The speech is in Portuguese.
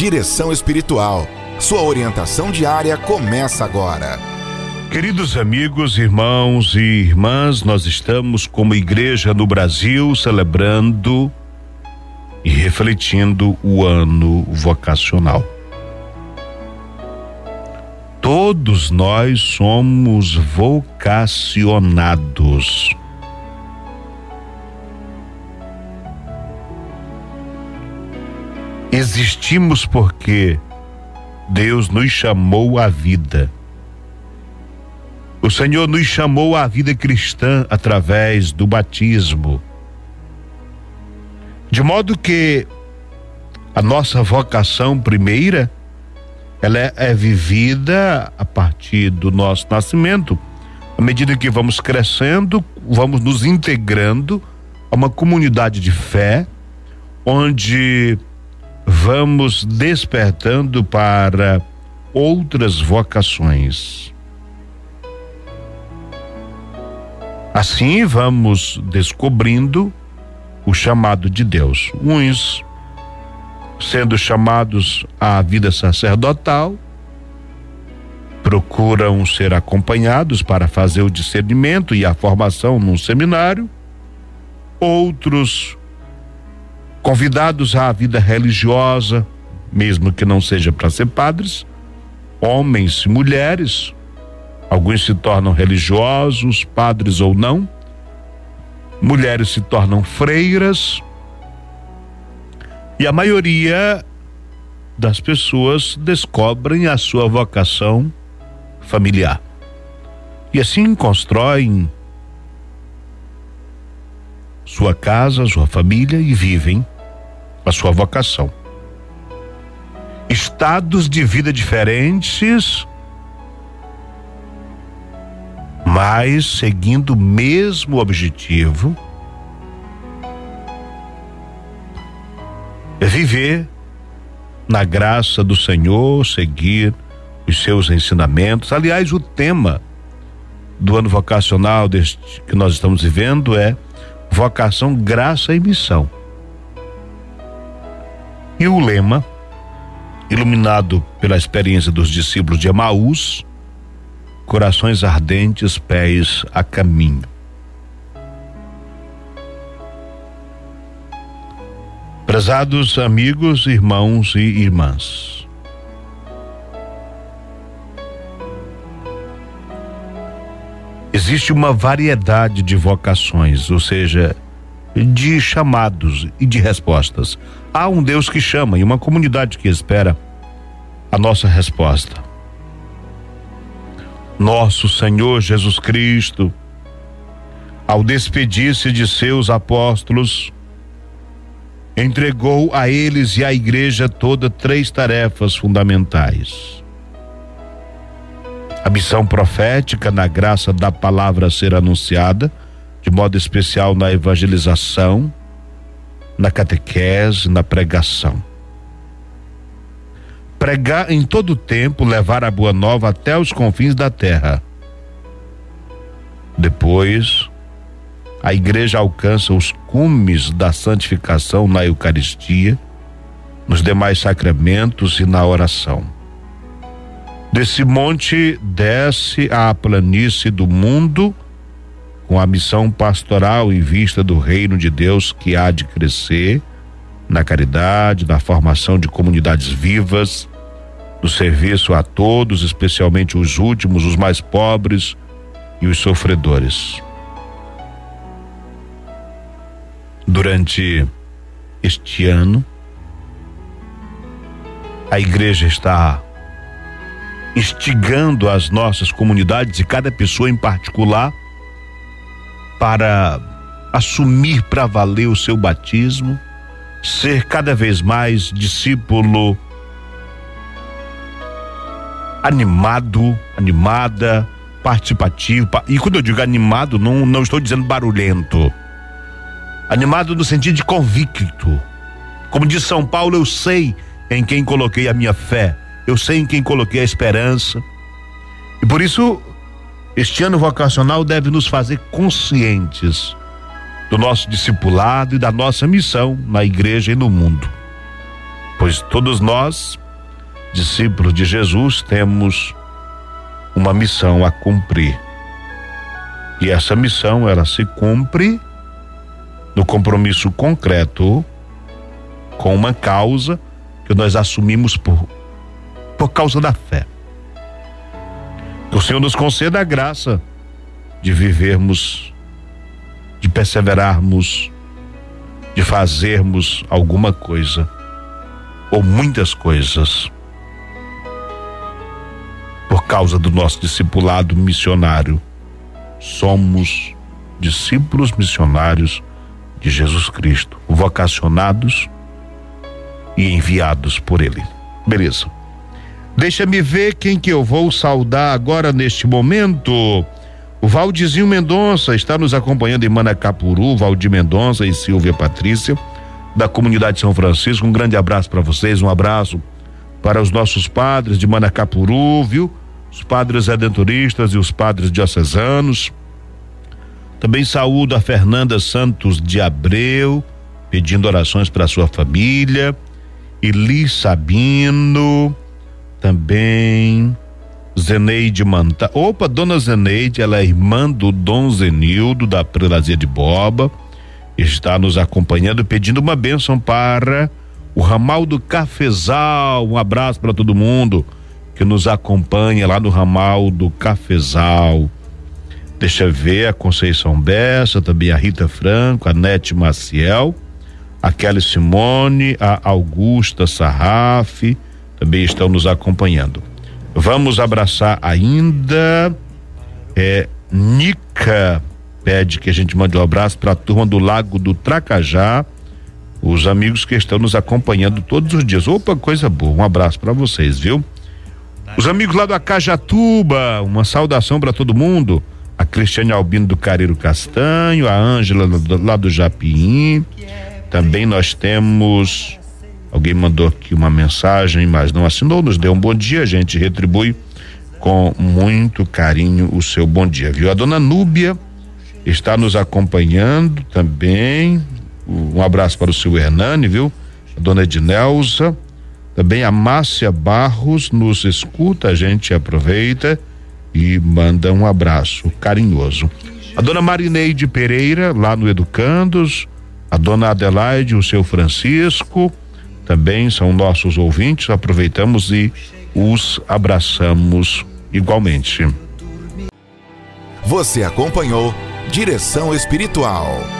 Direção Espiritual. Sua orientação diária começa agora. Queridos amigos, irmãos e irmãs, nós estamos como igreja no Brasil celebrando e refletindo o ano vocacional. Todos nós somos vocacionados. Existimos porque Deus nos chamou à vida. O Senhor nos chamou à vida cristã através do batismo. De modo que a nossa vocação primeira ela é, é vivida a partir do nosso nascimento. À medida que vamos crescendo, vamos nos integrando a uma comunidade de fé onde vamos despertando para outras vocações. Assim vamos descobrindo o chamado de Deus. Uns sendo chamados à vida sacerdotal, procuram ser acompanhados para fazer o discernimento e a formação num seminário. Outros convidados à vida religiosa, mesmo que não seja para ser padres, homens e mulheres, alguns se tornam religiosos, padres ou não, mulheres se tornam freiras, e a maioria das pessoas descobrem a sua vocação familiar. E assim constroem sua casa, sua família e vivem a sua vocação. Estados de vida diferentes, mas seguindo o mesmo objetivo. É viver na graça do Senhor, seguir os seus ensinamentos. Aliás, o tema do ano vocacional deste, que nós estamos vivendo é vocação, graça e missão. E o lema, iluminado pela experiência dos discípulos de Emaús, corações ardentes, pés a caminho. Prezados amigos, irmãos e irmãs. Existe uma variedade de vocações, ou seja, de chamados e de respostas. Há um Deus que chama e uma comunidade que espera a nossa resposta. Nosso Senhor Jesus Cristo, ao despedir-se de seus apóstolos, entregou a eles e à igreja toda três tarefas fundamentais: a missão profética na graça da palavra ser anunciada, de modo especial na evangelização, na catequese, na pregação. Pregar em todo o tempo, levar a boa nova até os confins da terra. Depois, a igreja alcança os cumes da santificação na Eucaristia, nos demais sacramentos e na oração. Desse monte desce à planície do mundo com a missão pastoral em vista do reino de Deus que há de crescer na caridade, na formação de comunidades vivas, no serviço a todos, especialmente os últimos, os mais pobres e os sofredores. Durante este ano, a igreja está instigando as nossas comunidades e cada pessoa em particular para assumir para valer o seu batismo, ser cada vez mais discípulo animado, animada, participativo. E quando eu digo animado, não, não estou dizendo barulhento. Animado no sentido de convicto. Como diz São Paulo, eu sei em quem coloquei a minha fé, eu sei em quem coloquei a esperança. E por isso este ano vocacional deve nos fazer conscientes do nosso discipulado e da nossa missão na igreja e no mundo. Pois todos nós, discípulos de Jesus, temos uma missão a cumprir. E essa missão ela se cumpre no compromisso concreto com uma causa que nós assumimos por por causa da fé. Que o Senhor nos conceda a graça de vivermos, de perseverarmos, de fazermos alguma coisa ou muitas coisas por causa do nosso discipulado missionário. Somos discípulos missionários de Jesus Cristo, vocacionados e enviados por Ele. Beleza. Deixa-me ver quem que eu vou saudar agora neste momento. O Valdizinho Mendonça está nos acompanhando em Manacapuru, Valdir Mendonça e Silvia Patrícia, da comunidade São Francisco. Um grande abraço para vocês, um abraço para os nossos padres de Manacapuru, viu? Os padres redentoristas e os padres diocesanos. Também saúdo a Fernanda Santos de Abreu, pedindo orações para sua família. Eli Sabino, também Zeneide Manta. Opa, dona Zeneide, ela é irmã do Dom Zenildo da Prelazia de Boba. Está nos acompanhando, pedindo uma bênção para o ramal do Cafezal. Um abraço para todo mundo que nos acompanha lá no ramal do Cafezal. Deixa eu ver a Conceição Bessa, também a Rita Franco, a Nete Maciel, a Kelly Simone, a Augusta Sarraf também estão nos acompanhando. Vamos abraçar ainda é Nica pede que a gente mande um abraço para a turma do Lago do Tracajá, os amigos que estão nos acompanhando todos os dias. Opa, coisa boa. Um abraço para vocês, viu? Os amigos lá do Acajatuba, uma saudação para todo mundo. A Cristiane Albino do Careiro Castanho, a Ângela lá do Japim. Também nós temos Alguém mandou aqui uma mensagem, mas não assinou, nos deu um bom dia, a gente retribui com muito carinho o seu bom dia, viu? A dona Núbia está nos acompanhando também. Um abraço para o seu Hernani, viu? A dona Ednelza, também a Márcia Barros nos escuta, a gente aproveita e manda um abraço carinhoso. A dona Marineide Pereira, lá no Educandos, a dona Adelaide, o seu Francisco, também são nossos ouvintes, aproveitamos e os abraçamos igualmente. Você acompanhou Direção Espiritual.